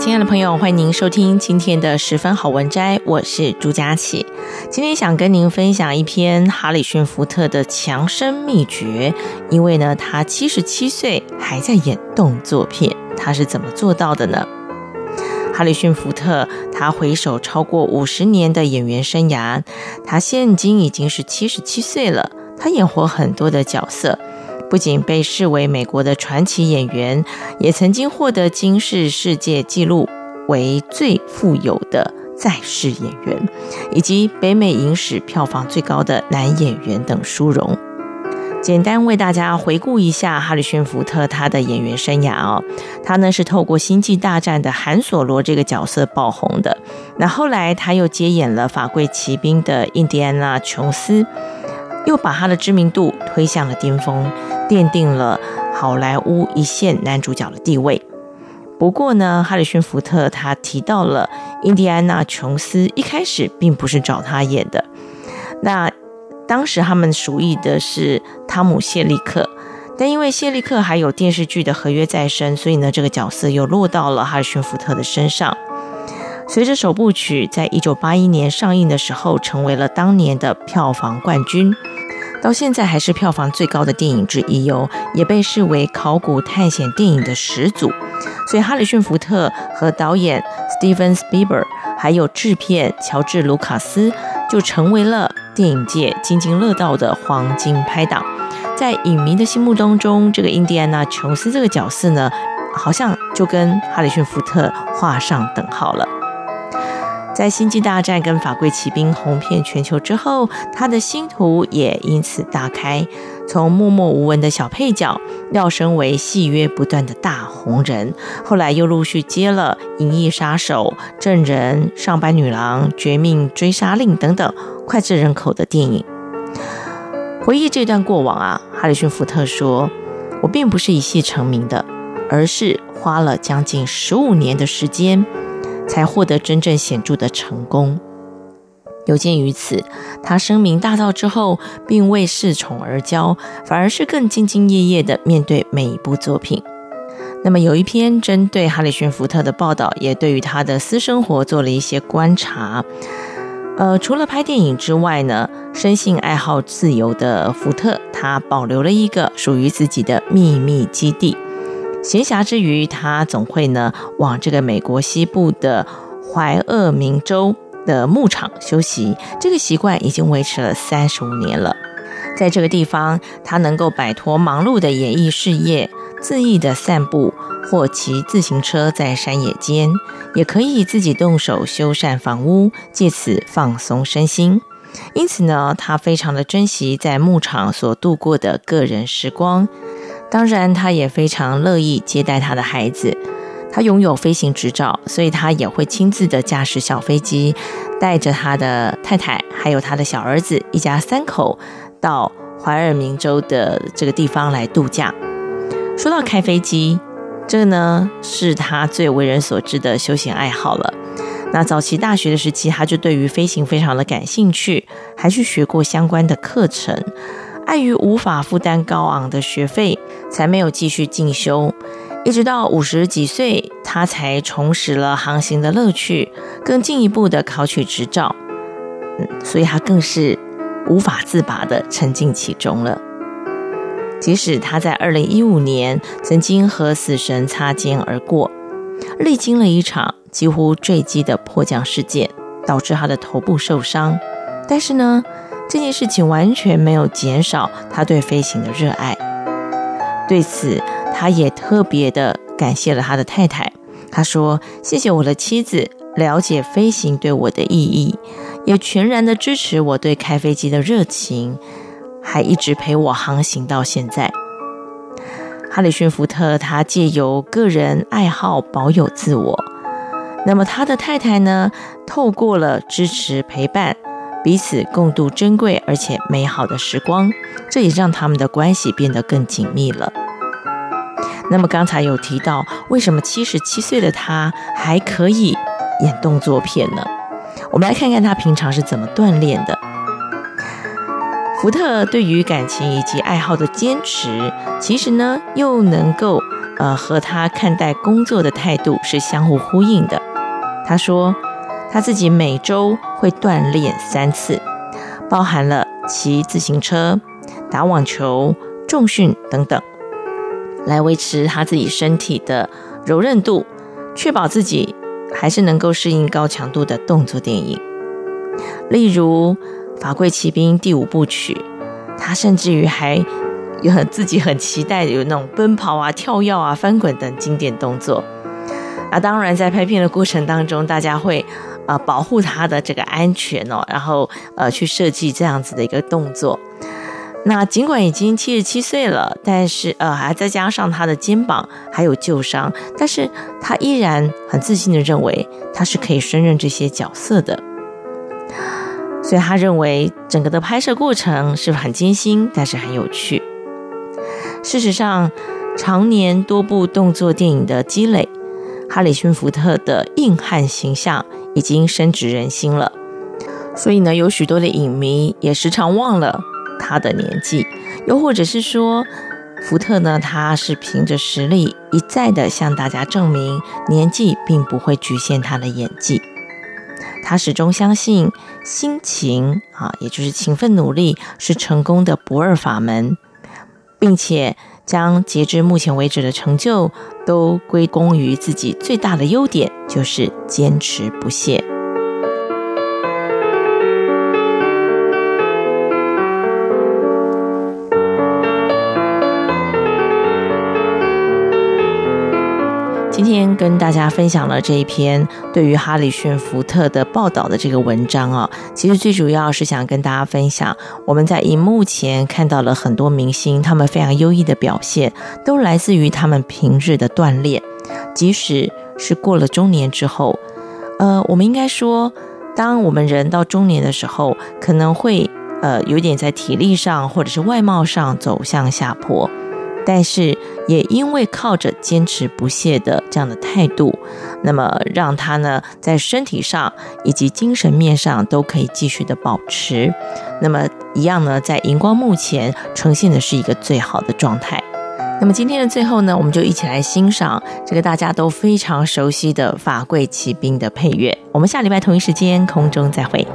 亲爱的朋友，欢迎您收听今天的十分好文摘，我是朱佳琪。今天想跟您分享一篇哈里逊福特的强生秘诀，因为呢，他七十七岁还在演动作片，他是怎么做到的呢？哈里逊福特他回首超过五十年的演员生涯，他现今已经是七十七岁了，他演活很多的角色。不仅被视为美国的传奇演员，也曾经获得金氏世界纪录为最富有的在世演员，以及北美影史票房最高的男演员等殊荣。简单为大家回顾一下哈里逊福特他的演员生涯哦，他呢是透过《星际大战》的韩索罗这个角色爆红的，那后来他又接演了《法柜奇兵》的印第安纳琼斯。又把他的知名度推向了巅峰，奠定了好莱坞一线男主角的地位。不过呢，哈里逊福特他提到了印第安纳琼斯一开始并不是找他演的，那当时他们属意的是汤姆谢利克，但因为谢利克还有电视剧的合约在身，所以呢，这个角色又落到了哈里逊福特的身上。随着首部曲在一九八一年上映的时候，成为了当年的票房冠军，到现在还是票房最高的电影之一哟，也被视为考古探险电影的始祖。所以，哈里逊福特和导演史蒂芬斯皮伯，还有制片乔治卢卡斯，就成为了电影界津津乐道的黄金拍档。在影迷的心目当中，这个印第安纳琼斯这个角色呢，好像就跟哈里逊福特画上等号了。在《星际大战》跟《法柜奇兵》红遍全球之后，他的星途也因此大开，从默默无闻的小配角，跃升为戏约不断的大红人。后来又陆续接了《银翼杀手》《证人》《上班女郎》《绝命追杀令》等等脍炙人口的电影。回忆这段过往啊，哈里逊福特说：“我并不是一戏成名的，而是花了将近十五年的时间。”才获得真正显著的成功。有鉴于此，他声名大噪之后，并未恃宠而骄，反而是更兢兢业业地面对每一部作品。那么，有一篇针对哈里逊福特的报道，也对于他的私生活做了一些观察。呃，除了拍电影之外呢，生性爱好自由的福特，他保留了一个属于自己的秘密基地。闲暇之余，他总会呢往这个美国西部的怀俄明州的牧场休息。这个习惯已经维持了三十五年了。在这个地方，他能够摆脱忙碌的演艺事业，恣意的散步或骑自行车在山野间，也可以自己动手修缮房屋，借此放松身心。因此呢，他非常的珍惜在牧场所度过的个人时光。当然，他也非常乐意接待他的孩子。他拥有飞行执照，所以他也会亲自的驾驶小飞机，带着他的太太还有他的小儿子，一家三口到怀俄明州的这个地方来度假。说到开飞机，这个呢是他最为人所知的休闲爱好了。那早期大学的时期，他就对于飞行非常的感兴趣，还去学过相关的课程。碍于无法负担高昂的学费，才没有继续进修。一直到五十几岁，他才重拾了航行的乐趣，更进一步的考取执照。嗯，所以他更是无法自拔的沉浸其中了。即使他在二零一五年曾经和死神擦肩而过，历经了一场几乎坠机的迫降事件，导致他的头部受伤，但是呢，这件事情完全没有减少他对飞行的热爱。对此，他也特别的感谢了他的太太。他说：“谢谢我的妻子，了解飞行对我的意义，也全然的支持我对开飞机的热情，还一直陪我航行到现在。”哈里逊·福特他借由个人爱好保有自我，那么他的太太呢，透过了支持陪伴，彼此共度珍贵而且美好的时光，这也让他们的关系变得更紧密了。那么刚才有提到，为什么七十七岁的他还可以演动作片呢？我们来看看他平常是怎么锻炼的。福特对于感情以及爱好的坚持，其实呢又能够呃和他看待工作的态度是相互呼应的。他说他自己每周会锻炼三次，包含了骑自行车、打网球、重训等等。来维持他自己身体的柔韧度，确保自己还是能够适应高强度的动作电影。例如《法柜奇兵》第五部曲，他甚至于还有自己很期待有那种奔跑啊、跳跃啊、翻滚等经典动作。啊，当然在拍片的过程当中，大家会呃保护他的这个安全哦，然后呃去设计这样子的一个动作。那尽管已经七十七岁了，但是呃，还再加上他的肩膀还有旧伤，但是他依然很自信地认为他是可以胜任这些角色的。所以他认为整个的拍摄过程是很艰辛，但是很有趣。事实上，常年多部动作电影的积累，哈里逊·福特的硬汉形象已经深植人心了。所以呢，有许多的影迷也时常忘了。他的年纪，又或者是说，福特呢，他是凭着实力一再的向大家证明，年纪并不会局限他的演技。他始终相信辛勤啊，也就是勤奋努力是成功的不二法门，并且将截至目前为止的成就都归功于自己最大的优点，就是坚持不懈。天跟大家分享了这一篇对于哈里逊·福特的报道的这个文章啊，其实最主要是想跟大家分享，我们在荧幕前看到了很多明星，他们非常优异的表现，都来自于他们平日的锻炼。即使是过了中年之后，呃，我们应该说，当我们人到中年的时候，可能会呃有点在体力上或者是外貌上走向下坡。但是也因为靠着坚持不懈的这样的态度，那么让他呢在身体上以及精神面上都可以继续的保持，那么一样呢在荧光幕前呈现的是一个最好的状态。那么今天的最后呢，我们就一起来欣赏这个大家都非常熟悉的《法贵奇兵》的配乐。我们下礼拜同一时间空中再会。